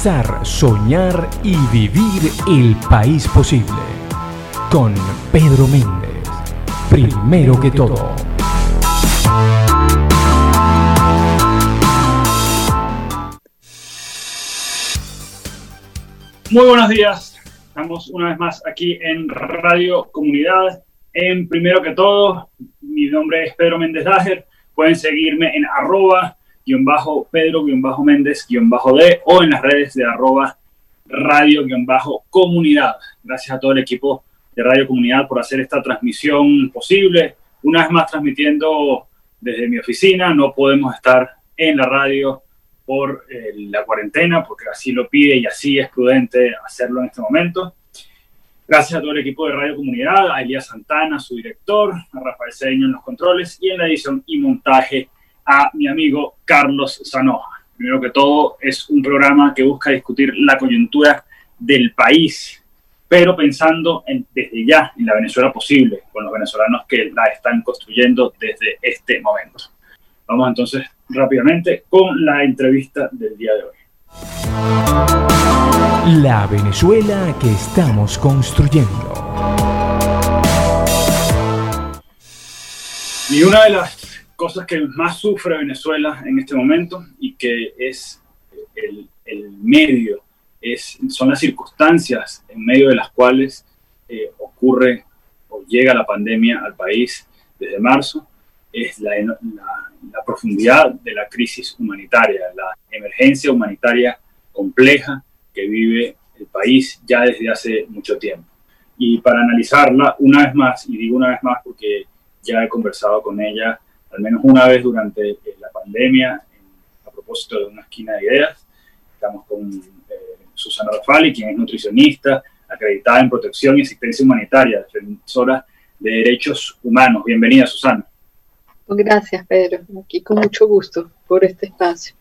Soñar y vivir el país posible. Con Pedro Méndez. Primero que todo. Muy buenos días. Estamos una vez más aquí en Radio Comunidad. En primero que todo, mi nombre es Pedro Méndez Dager. Pueden seguirme en arroba guion bajo Pedro guion bajo Méndez guion bajo D o en las redes de arroba radio guion bajo comunidad. Gracias a todo el equipo de Radio Comunidad por hacer esta transmisión posible. Una vez más transmitiendo desde mi oficina. No podemos estar en la radio por eh, la cuarentena, porque así lo pide y así es prudente hacerlo en este momento. Gracias a todo el equipo de Radio Comunidad, a Elías Santana, su director, a Rafael Cedeño en los controles y en la edición y montaje a mi amigo Carlos Zanoja. Primero que todo, es un programa que busca discutir la coyuntura del país, pero pensando en, desde ya en la Venezuela posible, con los venezolanos que la están construyendo desde este momento. Vamos entonces rápidamente con la entrevista del día de hoy. La Venezuela que estamos construyendo. Y una de las cosas que más sufre Venezuela en este momento y que es el, el medio, es, son las circunstancias en medio de las cuales eh, ocurre o llega la pandemia al país desde marzo, es la, la, profundidad de la crisis humanitaria, la emergencia humanitaria compleja que vive el país ya desde hace mucho tiempo. Y para analizarla una vez más, y digo una vez más porque ya he conversado con ella al menos una vez durante eh, la pandemia a propósito de una esquina de ideas, estamos con eh, Susana Rafali, quien es nutricionista, acreditada en protección y asistencia humanitaria, defensora de derechos humanos. Bienvenida, Susana. Gracias, Pedro. Aquí con mucho gusto por este espacio.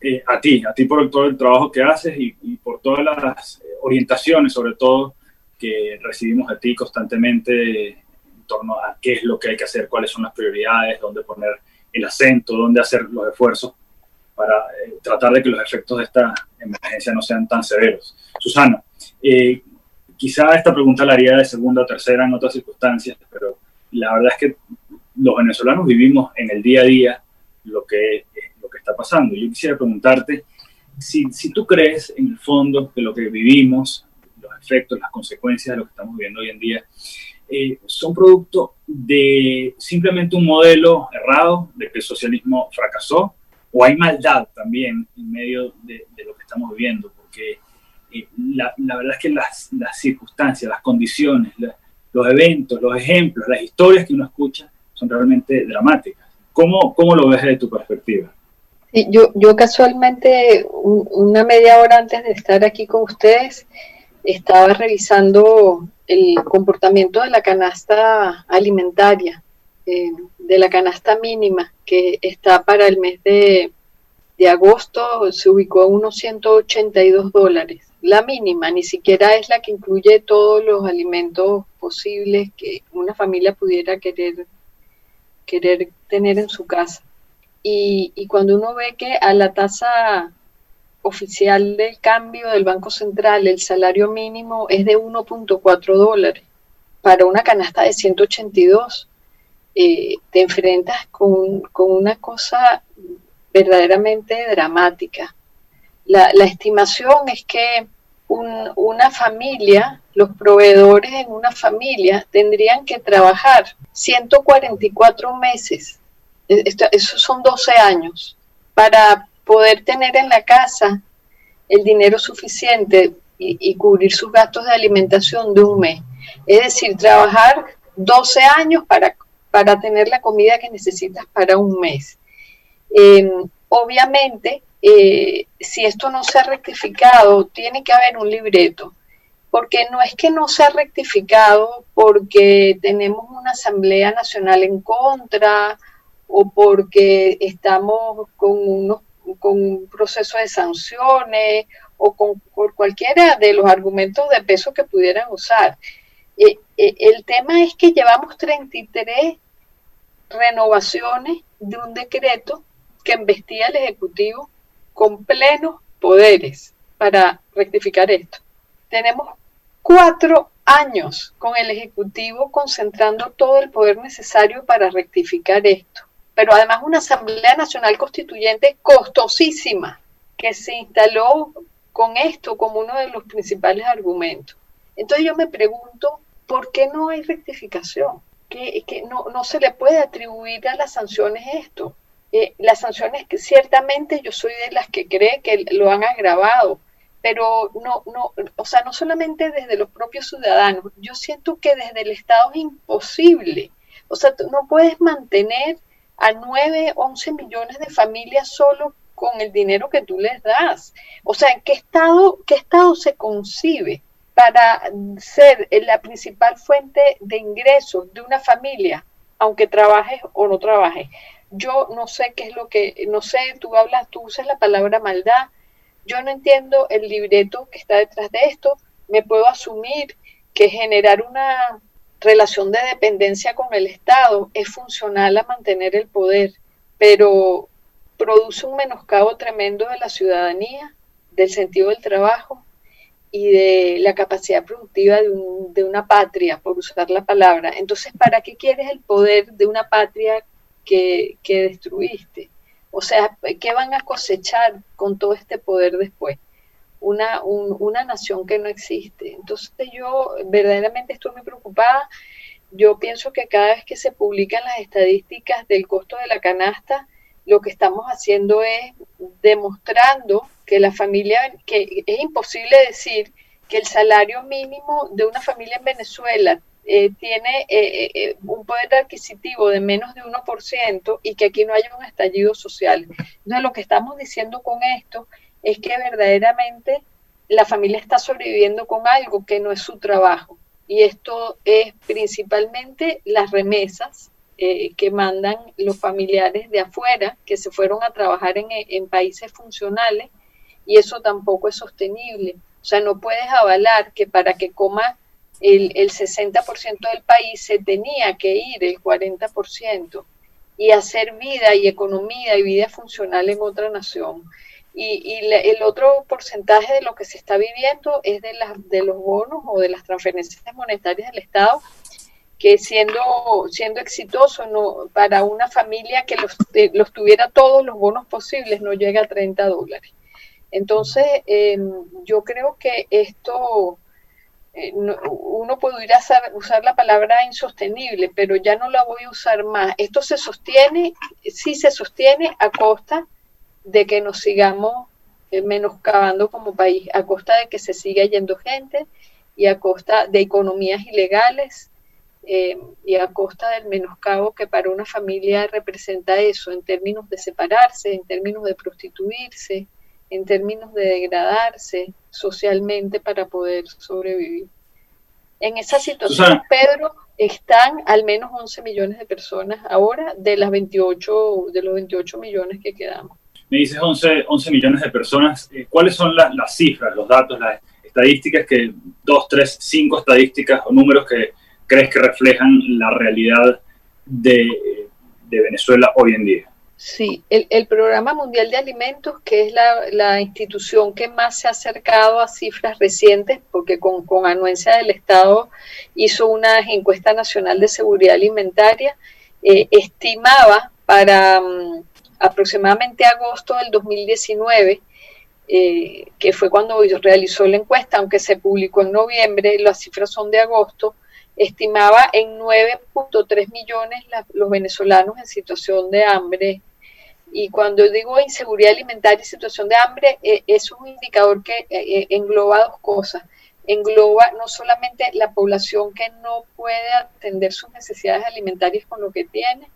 Eh, a ti, a ti por todo el trabajo que haces y, por todas las eh, orientaciones, sobre todo, que recibimos de ti constantemente en torno a qué es lo que hay que hacer, cuáles son las prioridades, dónde poner el acento, dónde hacer los esfuerzos para eh, tratar de que los efectos de esta emergencia no sean tan severos. Susana, quizá esta pregunta la haría de segunda o tercera en otras circunstancias, pero la verdad es que los venezolanos vivimos en el día a día lo que, lo que está pasando. Yo quisiera preguntarte si, si tú crees en el fondo que lo que vivimos, los efectos, las consecuencias de lo que estamos viviendo hoy en día, eh, son producto de simplemente un modelo errado, de que el socialismo fracasó, o hay maldad también en medio de, lo que estamos viviendo, porque eh, la, verdad es que las, las circunstancias, las condiciones, los eventos, los ejemplos, las historias que uno escucha son realmente dramáticas. ¿Cómo, cómo lo ves desde tu perspectiva? yo, yo casualmente, una media hora antes de estar aquí con ustedes, estaba revisando el comportamiento de la canasta alimentaria, eh, de la canasta mínima, que está para el mes de, de agosto, se ubicó a unos 182 dólares. La mínima, ni siquiera es la que incluye todos los alimentos posibles que una familia pudiera querer querer tener en su casa. Y, cuando uno ve que a la tasa oficial del cambio del Banco Central el salario mínimo es de 1.4 dólares para una canasta de 182, eh, te enfrentas con, una cosa verdaderamente dramática. La, estimación es que una familia, los proveedores en una familia tendrían que trabajar 144 meses, e, esos son 12 años, para poder tener en la casa el dinero suficiente y, cubrir sus gastos de alimentación de un mes. Es decir, trabajar 12 años para, para tener la comida que necesitas para un mes. Em, obviamente, eh, si esto no se ha rectificado, tiene que haber un libreto porque no es que no sea rectificado porque tenemos una Asamblea Nacional en contra o porque estamos con, unos, con un proceso de sanciones o con por cualquiera de los argumentos de peso que pudieran usar. Eh, eh, el tema es que llevamos 33 renovaciones de un decreto que embestía al Ejecutivo con plenos poderes para rectificar esto. Tenemos cuatro años con el Ejecutivo concentrando todo el poder necesario para rectificar esto. Pero además una Asamblea Nacional Constituyente costosísima que se instaló con esto como uno de los principales argumentos. Entonces yo me pregunto, ¿por qué no hay rectificación? Que, no, se le puede atribuir a las sanciones esto. Eh, las sanciones ciertamente yo soy de las que cree que lo han agravado, pero no, no, o sea, no solamente desde los propios ciudadanos, yo siento que desde el Estado es imposible. O sea, tú no puedes mantener a 9, 11 millones de familias solo con el dinero que tú les das. O sea, ¿en qué estado, qué estado se concibe para ser la principal fuente de ingresos de una familia, aunque trabajes o no trabajes? Yo no sé qué es lo que, no sé, tú hablas, tú usas la palabra maldad, yo no entiendo el libreto que está detrás de esto, me puedo asumir que generar una relación de dependencia con el Estado es funcional a mantener el poder, pero produce un menoscabo tremendo de la ciudadanía, del sentido del trabajo y de la capacidad productiva de, una patria, por usar la palabra. Entonces, ¿para qué quieres el poder de una patria que, destruiste? O sea, ¿qué van a cosechar con todo este poder después? Una, una nación que no existe. Entonces yo verdaderamente estoy muy preocupada. Yo pienso que cada vez que se publican las estadísticas del costo de la canasta, lo que estamos haciendo es demostrando que la familia, que es imposible decir que el salario mínimo de una familia en Venezuela eh, tiene eh, eh, un poder adquisitivo de menos de 1% y que aquí no haya un estallido social. Entonces, lo que estamos diciendo con esto es que verdaderamente la familia está sobreviviendo con algo que no es su trabajo. Y esto es principalmente las remesas eh, que mandan los familiares de afuera que se fueron a trabajar en, países funcionales y eso tampoco es sostenible. O sea, no puedes avalar que para que coma el, el 60% del país se tenía que ir el 40% y hacer vida y economía y vida funcional en otra nación. Y, y el otro porcentaje de lo que se está viviendo es de, las, de los bonos o de las transferencias monetarias del Estado que siendo, siendo exitoso no, para una familia que los, eh, tuviera todos los bonos posibles no llega a 30 dólares. Entonces, em, yo creo que esto, eh, uno puede ir a usar la palabra insostenible, pero ya no la voy a usar más. Esto se sostiene, sí se sostiene a costa de que nos sigamos eh, menoscabando como país, a costa de que se siga yendo gente y a costa de economías ilegales eh, y a costa del menoscabo que para una familia representa eso, en términos de separarse, en términos de prostituirse, en términos de degradarse socialmente para poder sobrevivir. En esa situación, Pedro, están al menos 11 millones de personas ahora de las 28 de los 28 millones que quedamos. Me dices 11, 11 millones de personas. Eh, ¿Cuáles son las, cifras, los datos, las estadísticas que dos, tres, cinco estadísticas o números que crees que reflejan la realidad de, Venezuela hoy en día? Sí, el, Programa Mundial de Alimentos, que es la, institución que más se ha acercado a cifras recientes, porque con, anuencia del Estado hizo una encuesta nacional de seguridad alimentaria, eh, estimaba para mm, aproximadamente agosto del 2019, eh, que fue cuando realizó la encuesta, aunque se publicó en noviembre, las cifras son de agosto, estimaba en 9.3 millones los venezolanos en situación de hambre. Y cuando digo inseguridad alimentaria y situación de hambre, eh, es un indicador que eh, engloba dos cosas. Engloba no solamente la población que no puede atender sus necesidades alimentarias con lo que tiene,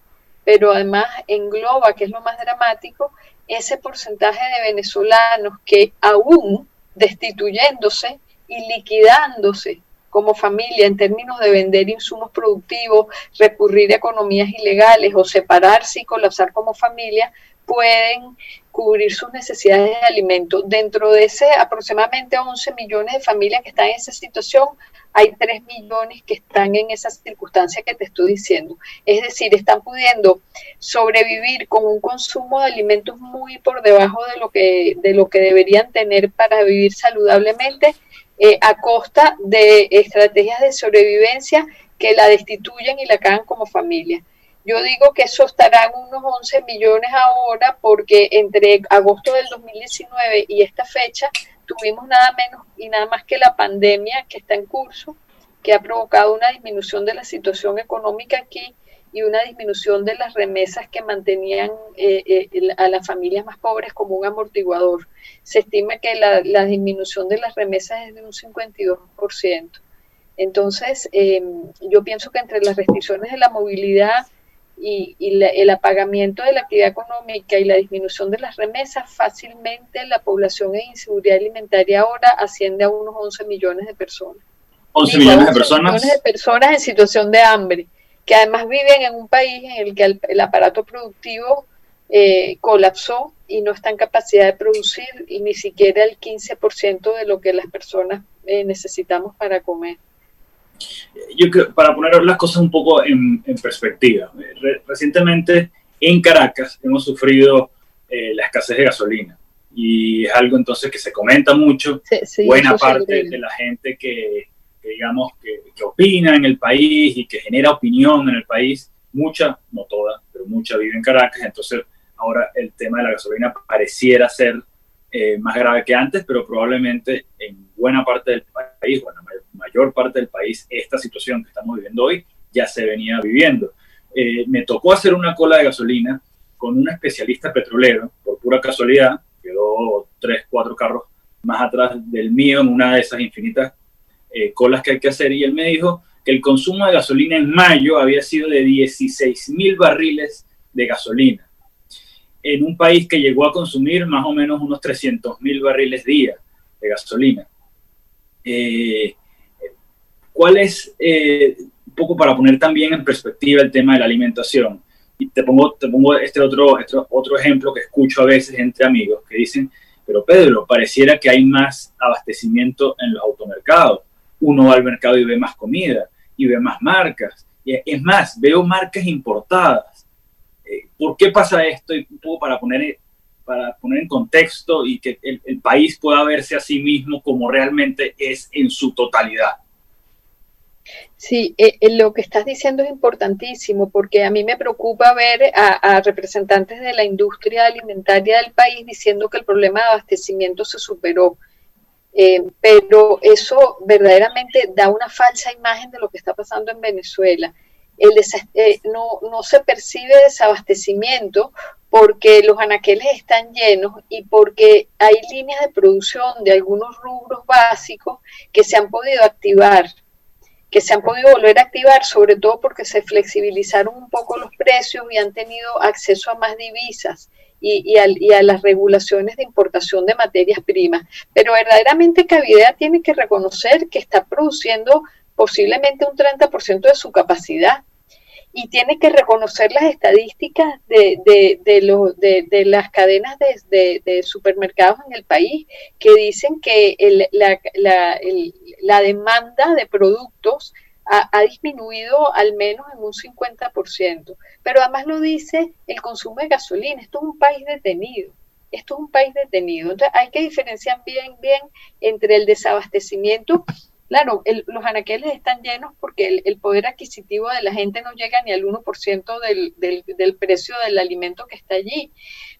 pero además engloba, que es lo más dramático, ese porcentaje de venezolanos que aún destituyéndose y liquidándose como familia en términos de vender insumos productivos, recurrir a economías ilegales o separarse y colapsar como familia, pueden cubrir sus necesidades de alimento. Dentro de ese aproximadamente 11 millones de familias que están en esa situación, hay 3 millones que están en esa circunstancia que te estoy diciendo. Es decir, están pudiendo sobrevivir con un consumo de alimentos muy por debajo de lo que, de lo que deberían tener para vivir saludablemente eh, a costa de estrategias de sobrevivencia que la destituyen y la cagan como familia. Yo digo que eso estará en unos 11 millones ahora porque entre agosto del 2019 y esta fecha tuvimos nada menos y nada más que la pandemia que está en curso, que ha provocado una disminución de la situación económica aquí y una disminución de las remesas que mantenían eh, eh, a las familias más pobres como un amortiguador. Se estima que la, disminución de las remesas es de un 52%. Entonces, em, yo pienso que entre las restricciones de la movilidad, y, el apagamiento de la actividad económica y la disminución de las remesas, fácilmente la población en inseguridad alimentaria ahora asciende a unos 11 millones de personas. 11 millones de personas. millones de personas en situación de hambre, que además viven en un país en el que el, aparato productivo eh, colapsó y no está en capacidad de producir ni siquiera el 15% de lo que las personas eh, necesitamos para comer yo creo, para poner las cosas un poco en, perspectiva, recientemente en Caracas hemos sufrido eh, la escasez de gasolina. Y es algo entonces que se comenta mucho. Buena parte de la gente que, digamos, que, que, opina en el país y que genera opinión en el país, mucha, no toda, pero mucha vive en Caracas, entonces ahora el tema de la gasolina pareciera ser eh, más grave que antes, pero probablemente en buena parte del país, bueno, mayor parte del país, esta situación que estamos viviendo hoy ya se venía viviendo. Eh, me tocó hacer una cola de gasolina con un especialista petrolero, por pura casualidad, quedó tres, cuatro carros más atrás del mío en una de esas infinitas eh, colas que hay que hacer, y él me dijo que el consumo de gasolina en mayo había sido de 16 mil barriles de gasolina en un país que llegó a consumir más o menos unos 300 mil barriles día de gasolina. Eh, ¿Cuál es, eh, un poco para poner también en perspectiva el tema de la alimentación? Y te pongo, te pongo este, otro, este otro ejemplo que escucho a veces entre amigos que dicen, pero Pedro, pareciera que hay más abastecimiento en los automercados. Uno va al mercado y ve más comida y ve más marcas. Y es más, veo marcas importadas ¿Por qué pasa esto? Y un poco para poner, para poner en contexto y que el, país pueda verse a sí mismo como realmente es en su totalidad. Sí, eh, eh, lo que estás diciendo es importantísimo porque a mí me preocupa ver a, representantes de la industria alimentaria del país diciendo que el problema de abastecimiento se superó. Eh, pero eso verdaderamente da una falsa imagen de lo que está pasando en Venezuela el eh, no, no se percibe desabastecimiento porque los anaqueles están llenos y porque hay líneas de producción de algunos rubros básicos que se han podido activar, que se han podido volver a activar, sobre todo porque se flexibilizaron un poco los precios y han tenido acceso a más divisas y, a, y a, las regulaciones de importación de materias primas. Pero verdaderamente Cavidea tiene que reconocer que está produciendo posiblemente un 30% de su capacidad y tiene que reconocer las estadísticas de, de, de, de las cadenas de, supermercados en el país que dicen que la, la, la, demanda de productos ha, ha, disminuido al menos en un 50%. Pero además lo dice el consumo de gasolina. Esto es un país detenido. Esto es un país detenido. Entonces hay que diferenciar bien, bien entre el desabastecimiento Claro, los anaqueles están llenos porque el, poder adquisitivo de la gente no llega ni al 1% del, del, del precio del alimento que está allí.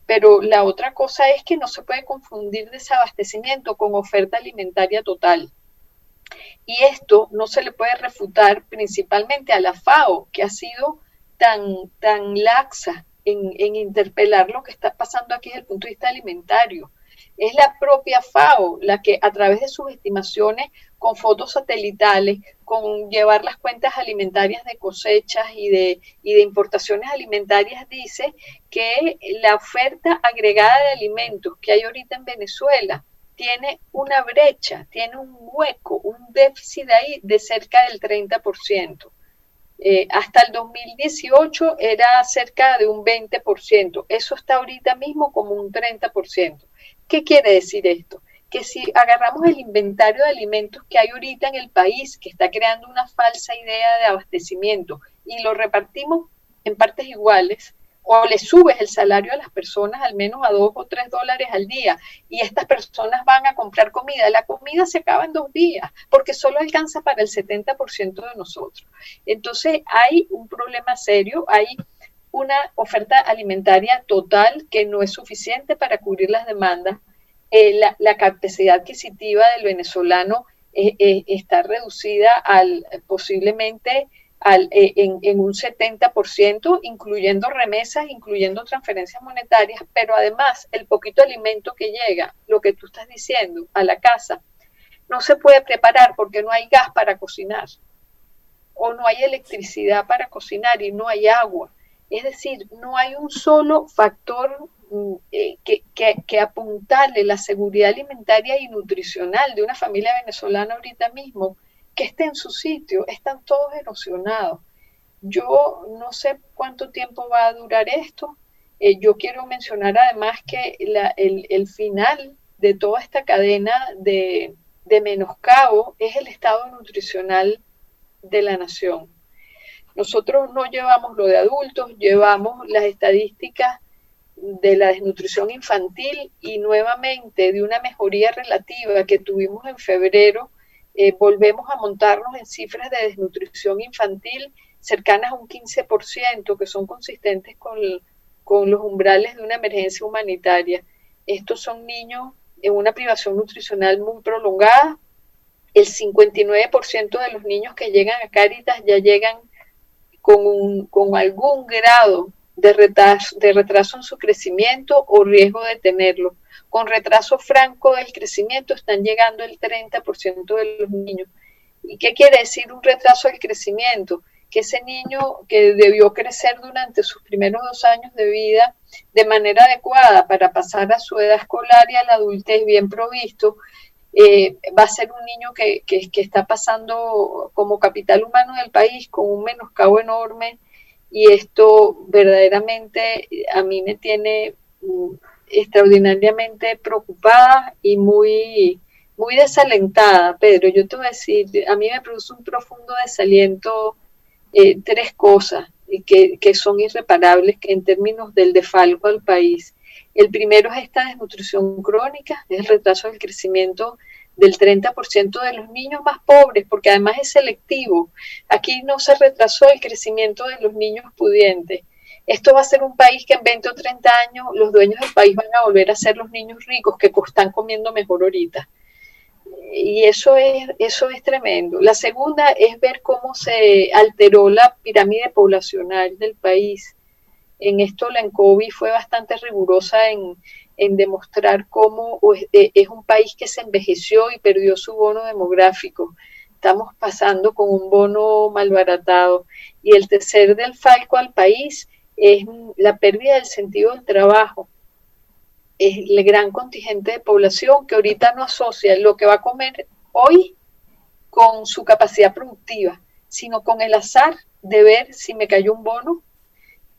Pero la otra cosa es que no se puede confundir desabastecimiento con oferta alimentaria total. Y esto no se le puede refutar principalmente a la FAO, que ha sido tan, tan laxa en, en interpelar lo que está pasando aquí desde el punto de vista alimentario. Es la propia FAO la que a través de sus estimaciones con fotos satelitales, con llevar las cuentas alimentarias de cosechas y de, y de importaciones alimentarias, dice que la oferta agregada de alimentos que hay ahorita en Venezuela tiene una brecha, tiene un hueco, un déficit ahí de cerca del 30%. Eh, hasta el 2018 era cerca de un 20%. Eso está ahorita mismo como un 30%. ¿Qué quiere decir esto? Que si agarramos el inventario de alimentos que hay ahorita en el país, que está creando una falsa idea de abastecimiento, y lo repartimos en partes iguales, o le subes el salario a las personas al menos a dos o tres dólares al día y estas personas van a comprar comida. La comida se acaba en dos días porque solo alcanza para el 70% de nosotros. Entonces hay un problema serio, hay una oferta alimentaria total que no es suficiente para cubrir las demandas. Eh, la, capacidad adquisitiva del venezolano eh, eh, está reducida al posiblemente eh, en, un 70%, incluyendo remesas, incluyendo transferencias monetarias, pero además el poquito alimento que llega, lo que tú estás diciendo, a la casa, no se puede preparar porque no hay gas para cocinar o no hay electricidad para cocinar y no hay agua. Es decir, no hay un solo factor mm, eh, que, que, apuntarle la seguridad alimentaria y nutricional de una familia venezolana ahorita mismo que esté en su sitio, están todos erosionados. Yo no sé cuánto tiempo va a durar esto. Eh, yo quiero mencionar además que el, final de toda esta cadena de, de menoscabo es el estado nutricional de la nación. Nosotros no llevamos lo de adultos, llevamos las estadísticas de la desnutrición infantil y nuevamente de una mejoría relativa que tuvimos en febrero eh, volvemos a montarnos en cifras de desnutrición infantil cercanas a un 15%, que son consistentes con, con los umbrales de una emergencia humanitaria. Estos son niños en una privación nutricional muy prolongada. El 59% de los niños que llegan a Cáritas ya llegan con, un, con algún grado de retraso, de retraso en su crecimiento o riesgo de tenerlo con retraso franco del crecimiento están llegando el 30% de los niños. ¿Y qué quiere decir un retraso del crecimiento? Que ese niño que debió crecer durante sus primeros dos años de vida de manera adecuada para pasar a su edad escolar y a la adultez bien provisto, eh, va a ser un niño que, que, está pasando como capital humano del país con un menoscabo enorme y esto verdaderamente a mí me tiene mm, extraordinariamente preocupada y muy, muy desalentada, Pedro. Yo te voy a decir, a mí me produce un profundo desaliento eh, tres cosas que, que son irreparables en términos del defalco al país. El primero es esta desnutrición crónica, es el retraso del crecimiento del 30% de los niños más pobres, porque además es selectivo. Aquí no se retrasó el crecimiento de los niños pudientes. Esto va a ser un país que en 20 o 30 años los dueños del país van a volver a ser los niños ricos que están comiendo mejor ahorita. Y eso es, eso es tremendo. La segunda es ver cómo se alteró la pirámide poblacional del país. En esto la ENCOVI fue bastante rigurosa en, en demostrar cómo e, es un país que se envejeció y perdió su bono demográfico. Estamos pasando con un bono malbaratado. Y el tercer del falco al país es la pérdida del sentido del trabajo. Es el gran contingente de población que ahorita no asocia lo que va a comer hoy con su capacidad productiva, sino con el azar de ver si me cayó un bono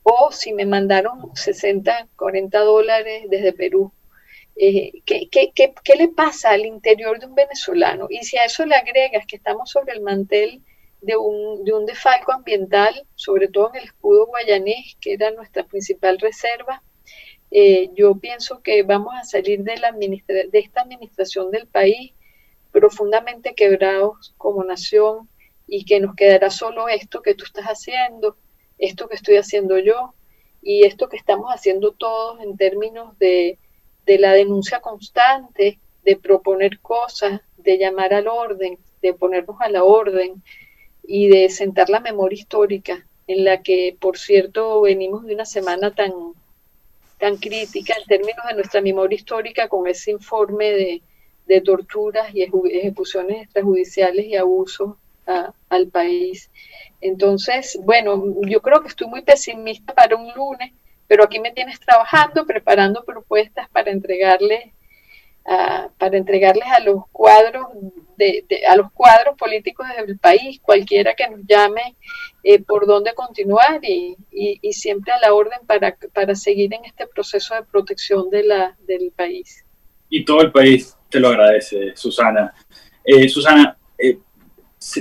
o si me mandaron 60, 40 dólares desde Perú. Eh, ¿qué, qué, qué, qué le pasa al interior de un venezolano? Y si a eso le agregas que estamos sobre el mantel de un, de un defalco ambiental, sobre todo en el escudo guayanés, que era nuestra principal reserva. Eh, yo pienso que vamos a salir de, la de esta administración del país profundamente quebrados como nación y que nos quedará solo esto que tú estás haciendo, esto que estoy haciendo yo y esto que estamos haciendo todos en términos de, de la denuncia constante, de proponer cosas, de llamar al orden, de ponernos a la orden, y de sentar la memoria histórica, en la que, por cierto, venimos de una semana tan, tan crítica en términos de nuestra memoria histórica con ese informe de, de torturas y ejecuciones extrajudiciales y abusos al país. Entonces, bueno, yo creo que estoy muy pesimista para un lunes, pero aquí me tienes trabajando, preparando propuestas para entregarle para entregarles a los cuadros de, a los cuadros políticos del país, cualquiera que nos llame, eh, por dónde continuar y, y, siempre a la orden para, para seguir en este proceso de protección del país. Y todo el país te lo agradece, Susana. Eh, Susana, eh,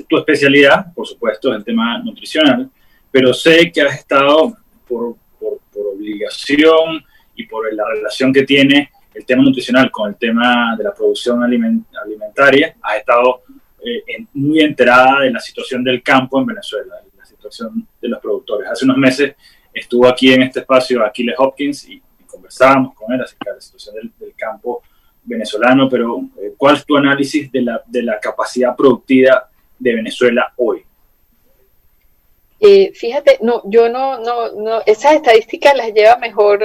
tu especialidad, por supuesto, es el tema nutricional, pero sé que has estado por, por, obligación y por la relación que tiene el tema nutricional con el tema de la producción alimentaria, has estado eh, muy enterada de la situación del campo en Venezuela, la situación de los productores. Hace unos meses estuvo aquí en este espacio Aquiles Hopkins y, conversábamos con él acerca de la situación del, campo venezolano, pero eh, ¿cuál es tu análisis de la, de la capacidad productiva de Venezuela hoy? Eh, fíjate, no, yo no, no, no, esas estadísticas las lleva mejor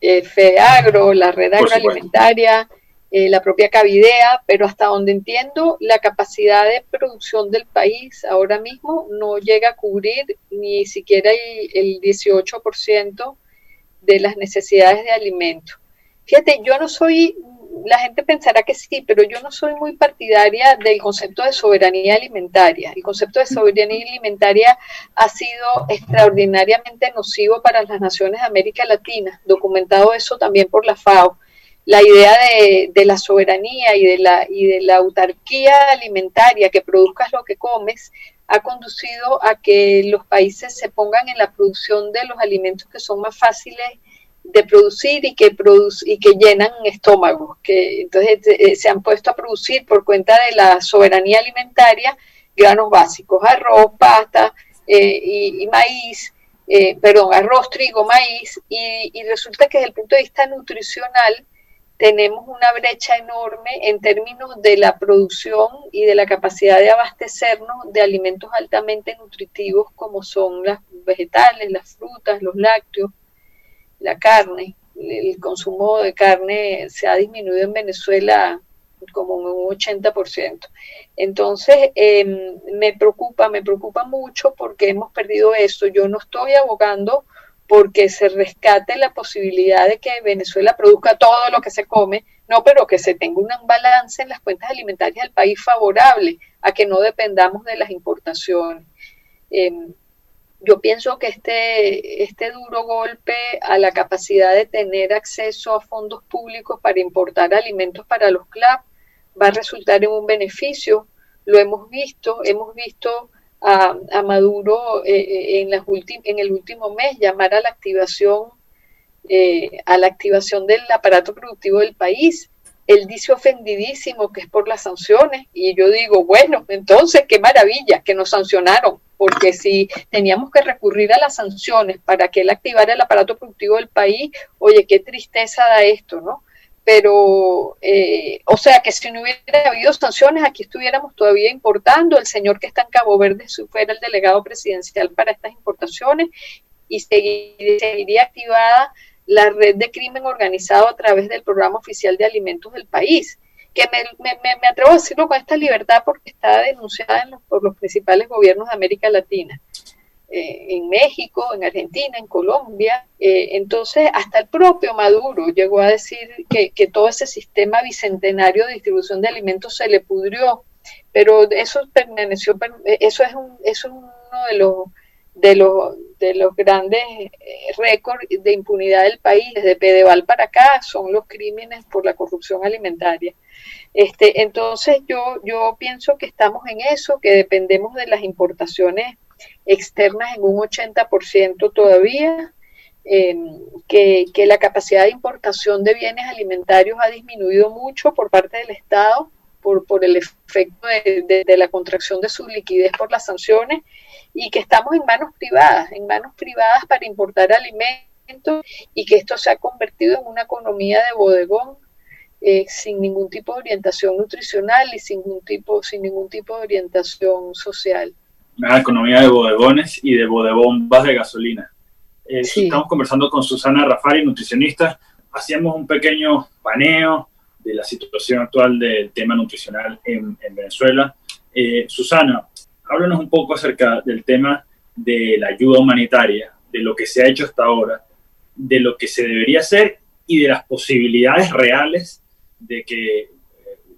eh, FEAGRO, la red agroalimentaria, eh, la propia Cavidea, pero hasta donde entiendo, la capacidad de producción del país ahora mismo no llega a cubrir ni siquiera el, el 18% de las necesidades de alimento. Fíjate, yo no soy la gente pensará que sí, pero yo no soy muy partidaria del concepto de soberanía alimentaria. El concepto de soberanía alimentaria ha sido extraordinariamente nocivo para las naciones de América Latina, documentado eso también por la FAO. La idea de, la soberanía y de la, y de la autarquía alimentaria, que produzcas lo que comes, ha conducido a que los países se pongan en la producción de los alimentos que son más fáciles de producir y que, y que llenan estómagos, que entonces eh, se han puesto a producir por cuenta de la soberanía alimentaria granos básicos, arroz, pasta eh, y, maíz, eh, perdón, arroz, trigo, maíz, y, y resulta que desde el punto de vista nutricional tenemos una brecha enorme en términos de la producción y de la capacidad de abastecernos de alimentos altamente nutritivos como son los vegetales, las frutas, los lácteos, la carne. El consumo de carne se ha disminuido en Venezuela como un 80%. Entonces, em, me preocupa, me preocupa mucho porque hemos perdido eso. Yo no estoy abogando porque se rescate la posibilidad de que Venezuela produzca todo lo que se come, no, pero que se tenga un balance en las cuentas alimentarias del país favorable a que no dependamos de las importaciones. Em, yo pienso que este, este duro golpe a la capacidad de tener acceso a fondos públicos para importar alimentos para los CLAP va a resultar en un beneficio. Lo hemos visto, hemos visto a, Maduro eh, eh, en, las en el último mes llamar a la activación eh, a la activación del aparato productivo del país. Él dice ofendidísimo que es por las sanciones y yo digo, bueno, entonces qué maravilla que nos sancionaron, porque si teníamos que recurrir a las sanciones para que él activara el aparato productivo del país, oye, qué tristeza da esto, ¿no? Pero, eh, o sea, que si no hubiera habido sanciones, aquí estuviéramos todavía importando, el señor que está en Cabo Verde fuera el delegado presidencial para estas importaciones y seguiría activada la red de crimen organizado a través del programa oficial de alimentos del país que me, me, atrevo a decirlo con esta libertad porque está denunciada por los principales gobiernos de América Latina, eh, en México, en Argentina, en Colombia. Eh, entonces, hasta el propio Maduro llegó a decir que, que, todo ese sistema bicentenario de distribución de alimentos se le pudrió, pero eso permaneció, eso es, un, eso es uno de los de los, de los grandes eh, récords de impunidad del país, desde Pedeval para acá, son los crímenes por la corrupción alimentaria. Este, entonces yo, yo pienso que estamos en eso, que dependemos de las importaciones externas en un 80% todavía, em, que, la capacidad de importación de bienes alimentarios ha disminuido mucho por parte del Estado por, por el efecto de, de la contracción de su liquidez por las sanciones y que estamos en manos privadas, en manos privadas para importar alimentos y que esto se ha convertido en una economía de bodegón eh, sin ningún tipo de orientación nutricional y sin ningún tipo, sin ningún tipo de orientación social. Una economía de bodegones y de bodegombas de gasolina. Eh, estamos conversando con Susana Rafari, nutricionista. Hacíamos un pequeño paneo de la situación actual del tema nutricional en, Venezuela. Eh, Susana, háblanos un poco acerca del tema de la ayuda humanitaria, de lo que se ha hecho hasta ahora, de lo que se debería hacer y de las posibilidades reales de que eh,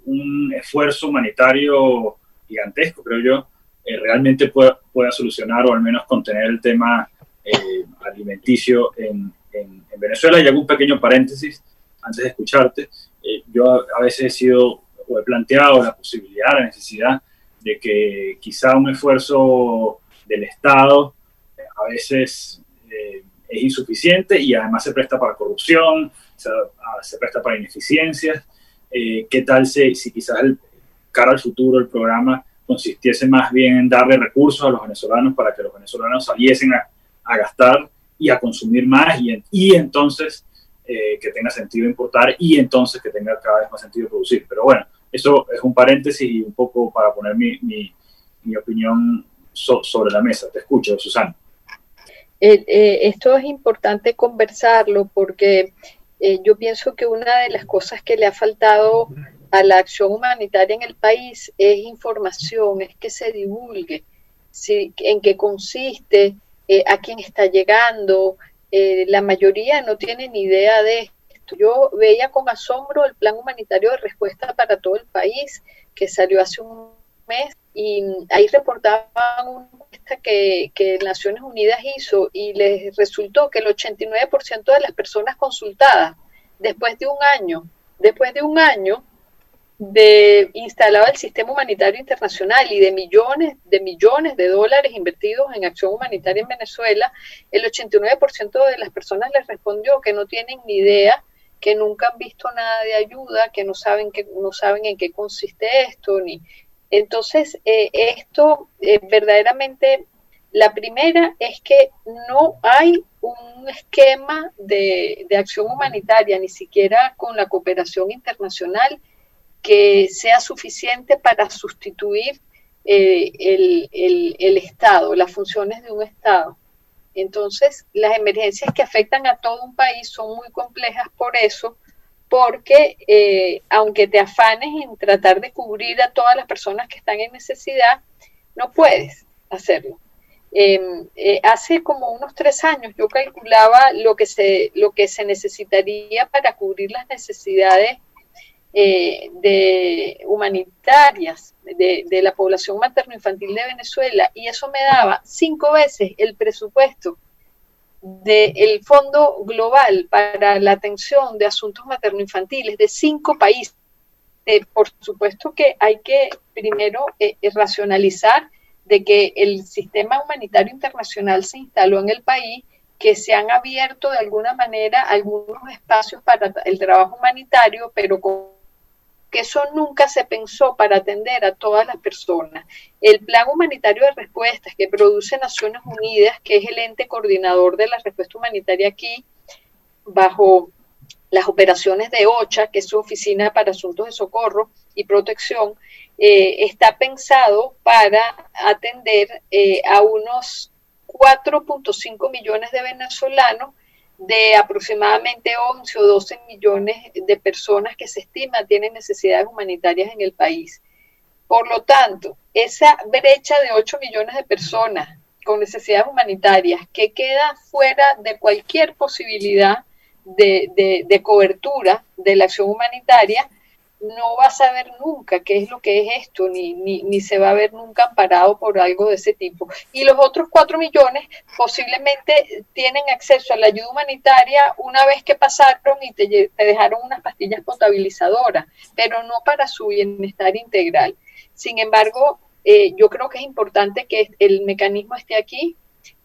un esfuerzo humanitario gigantesco, creo yo, eh, realmente pueda, pueda, solucionar o al menos contener el tema eh, alimenticio en, en, Venezuela. Y hago un pequeño paréntesis antes de escucharte. yo a, veces he sido o he planteado la posibilidad, la necesidad de que quizá un esfuerzo del Estado a veces es insuficiente y además se presta para corrupción, se, ah, presta para ineficiencias. Eh, ¿Qué tal si, si quizás el, cara al futuro el programa consistiese más bien en darle recursos a los venezolanos para que los venezolanos saliesen a, gastar y a consumir más y, entonces eh, que tenga sentido importar y entonces que tenga cada vez más sentido producir. Pero bueno, eso es un paréntesis y un poco para poner mi, mi, opinión sobre la mesa. Te escucho, Susana. Eh, eh, esto es importante conversarlo porque eh, yo pienso que una de las cosas que le ha faltado a la acción humanitaria en el país es información, es que se divulgue en qué consiste, a quién está llegando. la mayoría no tiene ni idea de Yo veía con asombro el plan humanitario de respuesta para todo el país que salió hace un mes y ahí reportaban una encuesta que, que, Naciones Unidas hizo y les resultó que el 89% de las personas consultadas después de un año, después de un año de instalado el sistema humanitario internacional y de millones de millones de dólares invertidos en acción humanitaria en Venezuela, el 89% de las personas les respondió que no tienen ni idea que nunca han visto nada de ayuda, que no saben que no saben en qué consiste esto, ni, entonces, eh, esto eh, verdaderamente, la primera es que no hay un esquema de, acción humanitaria, ni siquiera con la cooperación internacional, que sea suficiente para sustituir eh, el, Estado, las funciones de un Estado. Entonces, las emergencias que afectan a todo un país son muy complejas por eso, porque eh, aunque te afanes en tratar de cubrir a todas las personas que están en necesidad, no puedes hacerlo. Em, eh, hace como unos tres años yo calculaba lo que se, lo que se necesitaría para cubrir las necesidades eh, de humanitarias de, de la población materno-infantil de Venezuela y eso me daba cinco veces el presupuesto del Fondo Global para la Atención de Asuntos Materno-Infantiles de cinco países. Eh, por supuesto que hay que primero eh, eh, racionalizar de que el sistema humanitario internacional se instaló en el país, que se han abierto de alguna manera algunos espacios para el trabajo humanitario, pero con que eso nunca se pensó para atender a todas las personas. El Plan Humanitario de Respuestas que produce Naciones Unidas, que es el ente coordinador de la respuesta humanitaria aquí, bajo las operaciones de OCHA, que es su oficina para asuntos de socorro y protección, eh, está pensado para atender eh, a unos 4.5 millones de venezolanos de aproximadamente 11 o 12 millones de personas que se estima tienen necesidades humanitarias en el país. Por lo tanto, esa brecha de 8 millones de personas con necesidades humanitarias que queda fuera de cualquier posibilidad de, de, de cobertura de la acción humanitaria, no va a saber nunca qué es lo que es esto, ni, ni, ni, se va a ver nunca amparado por algo de ese tipo. Y los otros cuatro millones posiblemente tienen acceso a la ayuda humanitaria una vez que pasaron y te, te dejaron unas pastillas potabilizadoras, pero no para su bienestar integral. Sin embargo, eh, yo creo que es importante que el mecanismo esté aquí.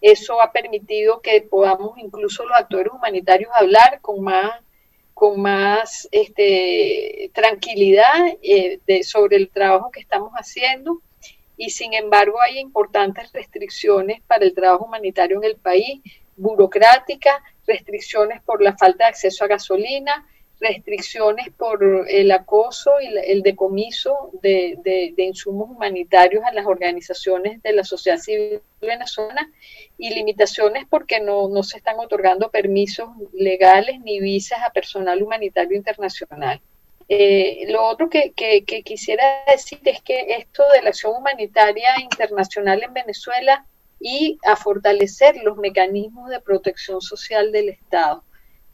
Eso ha permitido que podamos incluso los actores humanitarios hablar con más con más este, tranquilidad eh, sobre el trabajo que estamos haciendo. Y sin embargo hay importantes restricciones para el trabajo humanitario en el país, burocráticas, restricciones por la falta de acceso a gasolina, restricciones por el acoso y el decomiso de, insumos humanitarios a las organizaciones de la sociedad civil venezolana y limitaciones porque no, se están otorgando permisos legales ni visas a personal humanitario internacional. Eh, lo otro que, que, quisiera decir es que esto de la acción humanitaria internacional en Venezuela y a fortalecer los mecanismos de protección social del Estado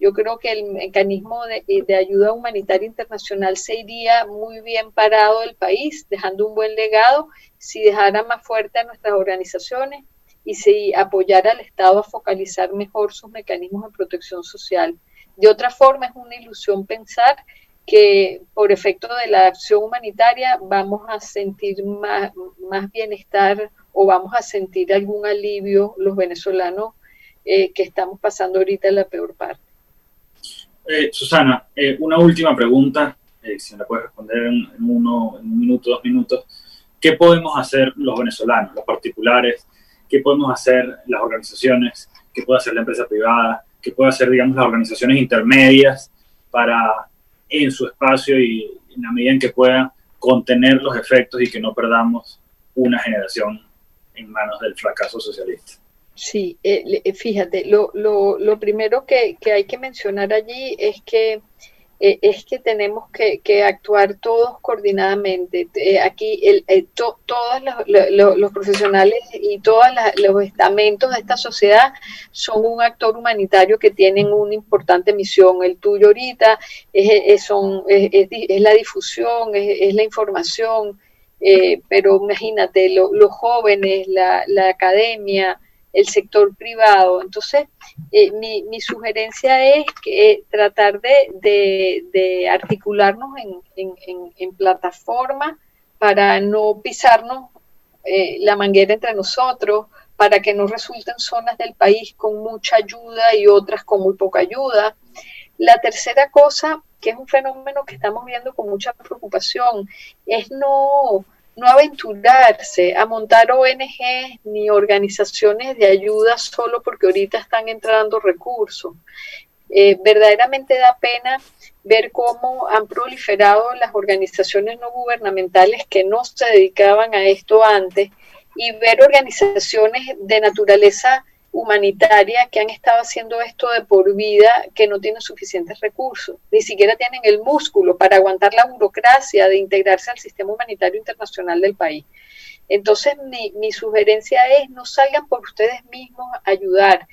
yo creo que el mecanismo de, de, ayuda humanitaria internacional se iría muy bien parado del país, dejando un buen legado si dejara más fuerte a nuestras organizaciones y si apoyara al Estado a focalizar mejor sus mecanismos de protección social. De otra forma, es una ilusión pensar que por efecto de la acción humanitaria vamos a sentir más, bienestar o vamos a sentir algún alivio los venezolanos eh, que estamos pasando ahorita la peor parte. Eh, Susana, eh, una última pregunta, si me la puedes responder en, uno, en un minuto, dos minutos. ¿Qué podemos hacer los venezolanos, los particulares? ¿Qué podemos hacer las organizaciones? ¿Qué puede hacer la empresa privada? ¿Qué puede hacer, digamos, las organizaciones intermedias para en su espacio y en la medida en que pueda contener los efectos y que no perdamos una generación en manos del fracaso socialista. Sí, eh, eh, fíjate, lo, lo, lo primero que, que, hay que mencionar allí es que eh, es que tenemos que, que, actuar todos coordinadamente. aquí el, todos los, los, profesionales y todos los estamentos de esta sociedad son un actor humanitario que tienen una importante misión. El tuyo ahorita es, es, son, es la difusión, es, la información, pero imagínate, los jóvenes, la, la academia, el sector privado. Entonces, eh, mi, mi, sugerencia es que, eh, tratar de, articularnos en, en, en, plataforma para no pisarnos eh, la manguera entre nosotros, para que no resulten zonas del país con mucha ayuda y otras con muy poca ayuda. La tercera cosa, que es un fenómeno que estamos viendo con mucha preocupación, es no, no aventurarse a montar ONG ni organizaciones de ayuda solo porque ahorita están entrando recursos. Eh, verdaderamente da pena ver cómo han proliferado las organizaciones no gubernamentales que no se dedicaban a esto antes y ver organizaciones de naturaleza humanitaria que han estado haciendo esto de por vida que no tienen suficientes recursos, ni siquiera tienen el músculo para aguantar la burocracia de integrarse al sistema humanitario internacional del país. Entonces mi, mi sugerencia es no salgan por ustedes mismos a ayudar,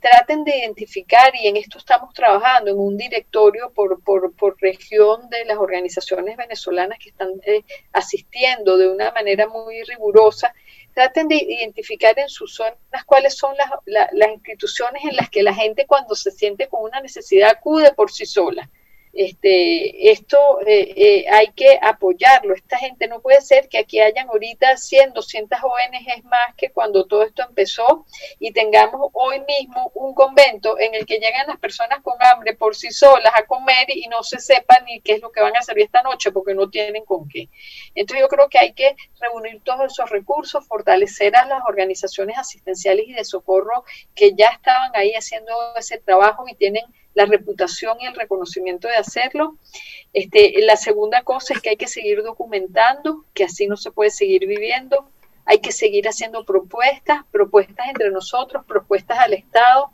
traten de identificar, y en esto estamos trabajando, en un directorio por, por, por región de las organizaciones venezolanas que están eh, asistiendo de una manera muy rigurosa traten de identificar en sus zonas cuáles son las, las instituciones en las que la gente cuando se siente con una necesidad acude por sí sola este, esto eh, eh, hay que apoyarlo. Esta gente no puede ser que aquí hayan ahorita 100, 200 ONGs más que cuando todo esto empezó y tengamos hoy mismo un convento en el que llegan las personas con hambre por sí solas a comer y no se sepa ni qué es lo que van a servir esta noche porque no tienen con qué. Entonces yo creo que hay que reunir todos esos recursos, fortalecer a las organizaciones asistenciales y de socorro que ya estaban ahí haciendo ese trabajo y tienen la reputación y el reconocimiento de hacerlo. Este, la segunda cosa es que hay que seguir documentando, que así no se puede seguir viviendo. Hay que seguir haciendo propuestas, propuestas entre nosotros, propuestas al Estado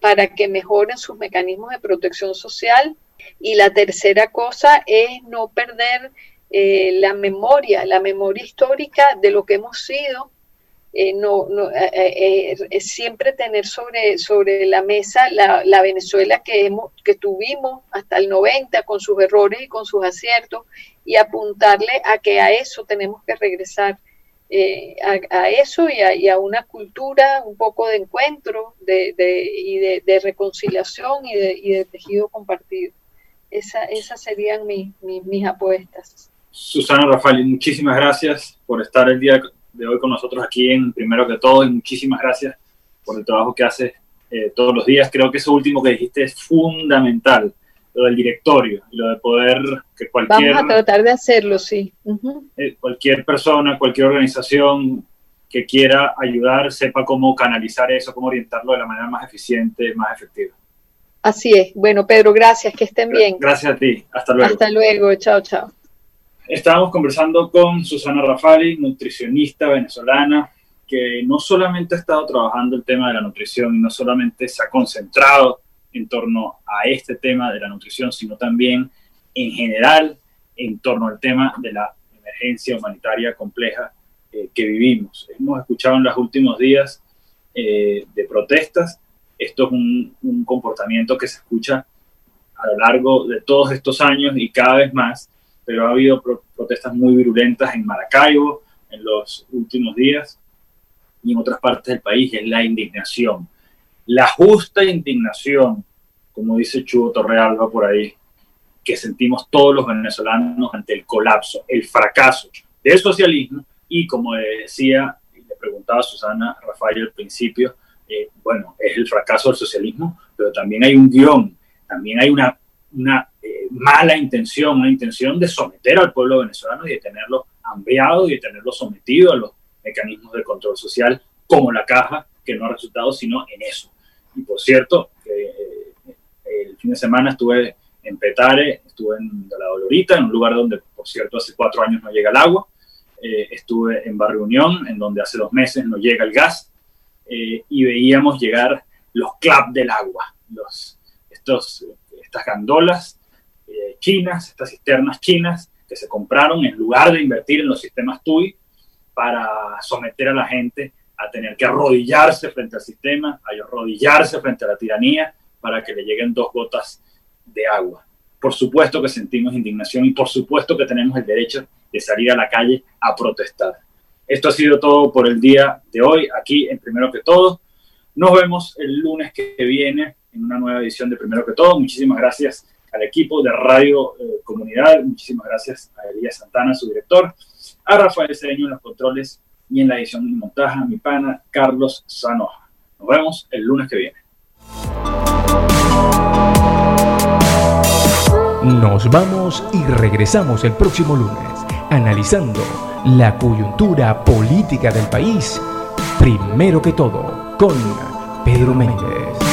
para que mejoren sus mecanismos de protección social. Y la tercera cosa es no perder eh, la memoria, la memoria histórica de lo que hemos sido, eh, no, no eh, eh, siempre tener sobre, sobre la mesa la, la, Venezuela que, hemos, que tuvimos hasta el 90 con sus errores y con sus aciertos y apuntarle a que a eso tenemos que regresar, a, a, eso y a, una cultura un poco de encuentro de, y de, reconciliación y de, y de tejido compartido. Esa, esas serían mis, mis, mis apuestas. Susana Rafael, muchísimas gracias por estar el día de hoy con nosotros aquí en Primero que Todo y muchísimas gracias por el trabajo que haces eh, todos los días. Creo que eso último que dijiste es fundamental, lo del directorio, lo de poder que cualquier... Vamos a tratar de hacerlo, sí. eh, cualquier persona, cualquier organización que quiera ayudar sepa cómo canalizar eso, cómo orientarlo de la manera más eficiente, más efectiva. Así es. Bueno, Pedro, gracias, que estén bien. Gracias a ti. Hasta luego. Hasta luego. Chao, chao. Estábamos conversando con Susana Rafali, nutricionista venezolana, que no solamente ha estado trabajando el tema de la nutrición y no solamente se ha concentrado en torno a este tema de la nutrición, sino también en general en torno al tema de la emergencia humanitaria compleja eh, que vivimos. Hemos escuchado en los últimos días eh, de protestas Esto es un, un comportamiento que se escucha a lo largo de todos estos años y cada vez más, pero ha habido protestas muy virulentas en Maracaibo en los últimos días y en otras partes del país, es la indignación. La justa indignación, como dice Chugo Torrealba por ahí, que sentimos todos los venezolanos ante el colapso, el fracaso del socialismo y como decía y le preguntaba a Susana Rafael al principio, eh, bueno, es el fracaso del socialismo, pero también hay un guion, también hay una, una eh, mala intención, una intención de someter al pueblo venezolano y de tenerlo hambriado y de tenerlo sometido a los mecanismos de control social como la caja, que no ha resultado sino en eso. Y por cierto, eh, el fin de semana estuve en Petare, estuve en La Dolorita, en un lugar donde, por cierto, hace cuatro años no llega el agua. Eh, estuve en Barrio Unión, en donde hace dos meses no llega el gas. Y veíamos llegar los clap del agua, los, estos, estas gandolas chinas, estas cisternas chinas que se compraron en lugar de invertir en los sistemas TUI para someter a la gente a tener que arrodillarse frente al sistema, a arrodillarse frente a la tiranía para que le lleguen dos gotas de agua. Por supuesto que sentimos indignación y por supuesto que tenemos el derecho de salir a la calle a protestar. Esto ha sido todo por el día de hoy, aquí en Primero que Todo. Nos vemos el lunes que viene en una nueva edición de Primero que Todo. Muchísimas gracias al equipo de Radio eh, Comunidad, muchísimas gracias a Elías Santana, su director, a Rafael Cedeño en los controles y en la edición y montaje, mi pana Carlos Sanoja. Nos vemos el lunes que viene. Nos vamos y regresamos el próximo lunes, analizando la coyuntura política del país, primero que todo, con Pedro Méndez.